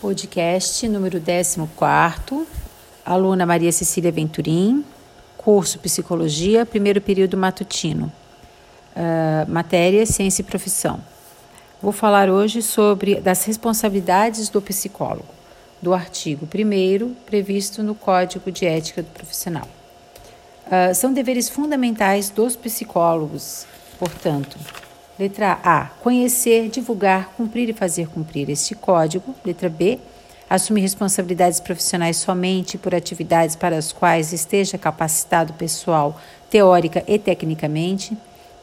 Podcast número 14, aluna Maria Cecília Venturim, curso Psicologia, primeiro período matutino, uh, matéria Ciência e Profissão. Vou falar hoje sobre das responsabilidades do psicólogo, do artigo 1 previsto no Código de Ética do Profissional. Uh, são deveres fundamentais dos psicólogos, portanto, Letra A. Conhecer, divulgar, cumprir e fazer cumprir este código. Letra B. Assumir responsabilidades profissionais somente por atividades para as quais esteja capacitado pessoal, teórica e tecnicamente.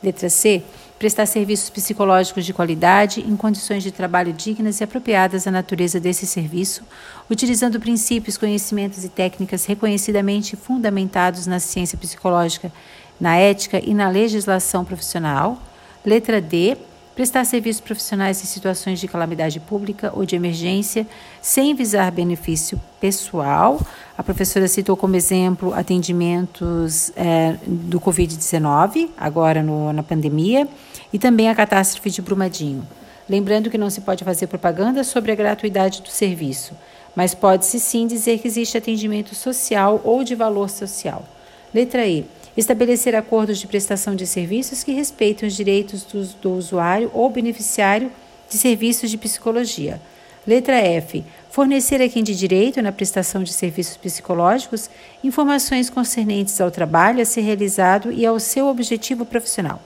Letra C. Prestar serviços psicológicos de qualidade em condições de trabalho dignas e apropriadas à natureza desse serviço, utilizando princípios, conhecimentos e técnicas reconhecidamente fundamentados na ciência psicológica, na ética e na legislação profissional. Letra D. Prestar serviços profissionais em situações de calamidade pública ou de emergência, sem visar benefício pessoal. A professora citou como exemplo atendimentos é, do Covid-19, agora no, na pandemia, e também a catástrofe de Brumadinho. Lembrando que não se pode fazer propaganda sobre a gratuidade do serviço, mas pode-se sim dizer que existe atendimento social ou de valor social. Letra E estabelecer acordos de prestação de serviços que respeitem os direitos do, do usuário ou beneficiário de serviços de psicologia. Letra F. Fornecer a quem de direito, na prestação de serviços psicológicos, informações concernentes ao trabalho a ser realizado e ao seu objetivo profissional.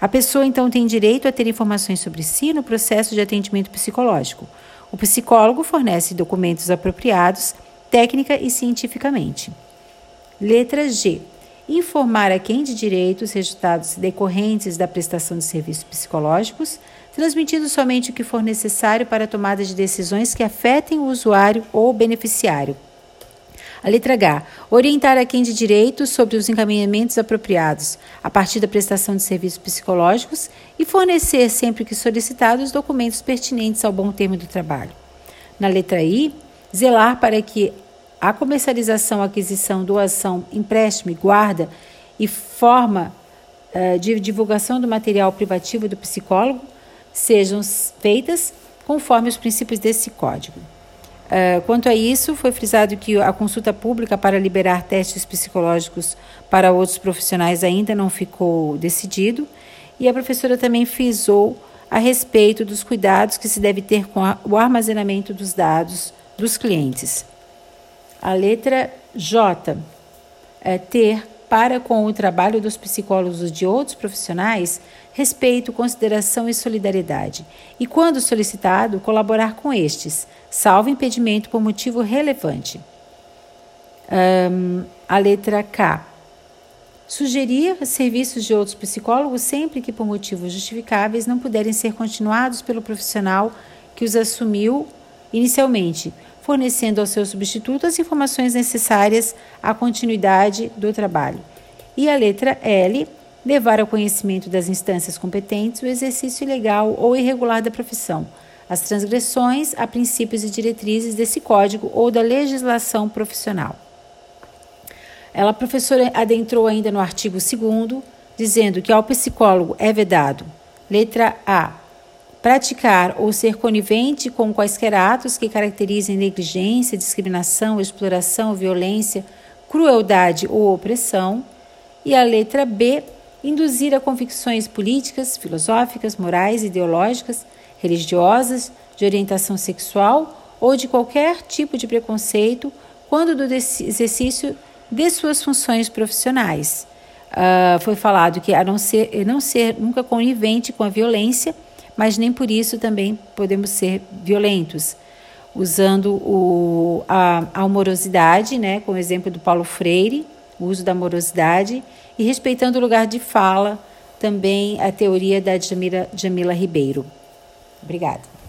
A pessoa, então, tem direito a ter informações sobre si no processo de atendimento psicológico. O psicólogo fornece documentos apropriados, técnica e cientificamente. Letra G informar a quem de direito os resultados decorrentes da prestação de serviços psicológicos, transmitindo somente o que for necessário para a tomada de decisões que afetem o usuário ou beneficiário. A letra H. Orientar a quem de direito sobre os encaminhamentos apropriados a partir da prestação de serviços psicológicos e fornecer, sempre que solicitado, os documentos pertinentes ao bom termo do trabalho. Na letra I. Zelar para que a comercialização, aquisição, doação, empréstimo, guarda e forma uh, de divulgação do material privativo do psicólogo sejam feitas conforme os princípios desse código. Uh, quanto a isso, foi frisado que a consulta pública para liberar testes psicológicos para outros profissionais ainda não ficou decidido, e a professora também frisou a respeito dos cuidados que se deve ter com a, o armazenamento dos dados dos clientes. A letra J é ter para com o trabalho dos psicólogos e de outros profissionais respeito, consideração e solidariedade, e, quando solicitado, colaborar com estes, salvo impedimento por motivo relevante. Um, a letra K. Sugerir serviços de outros psicólogos sempre que, por motivos justificáveis, não puderem ser continuados pelo profissional que os assumiu inicialmente, fornecendo ao seu substituto as informações necessárias à continuidade do trabalho. E a letra L, levar ao conhecimento das instâncias competentes o exercício ilegal ou irregular da profissão, as transgressões a princípios e diretrizes desse código ou da legislação profissional. Ela, professora, adentrou ainda no artigo 2 dizendo que ao psicólogo é vedado, letra A, praticar ou ser conivente com quaisquer atos que caracterizem negligência, discriminação, exploração, violência, crueldade ou opressão. E a letra B, induzir a convicções políticas, filosóficas, morais, ideológicas, religiosas, de orientação sexual ou de qualquer tipo de preconceito quando do exercício de suas funções profissionais. Uh, foi falado que a não ser, não ser nunca conivente com a violência mas nem por isso também podemos ser violentos, usando o, a, a amorosidade, né, com o exemplo do Paulo Freire, o uso da amorosidade, e respeitando o lugar de fala, também a teoria da Jamila, Jamila Ribeiro. Obrigada.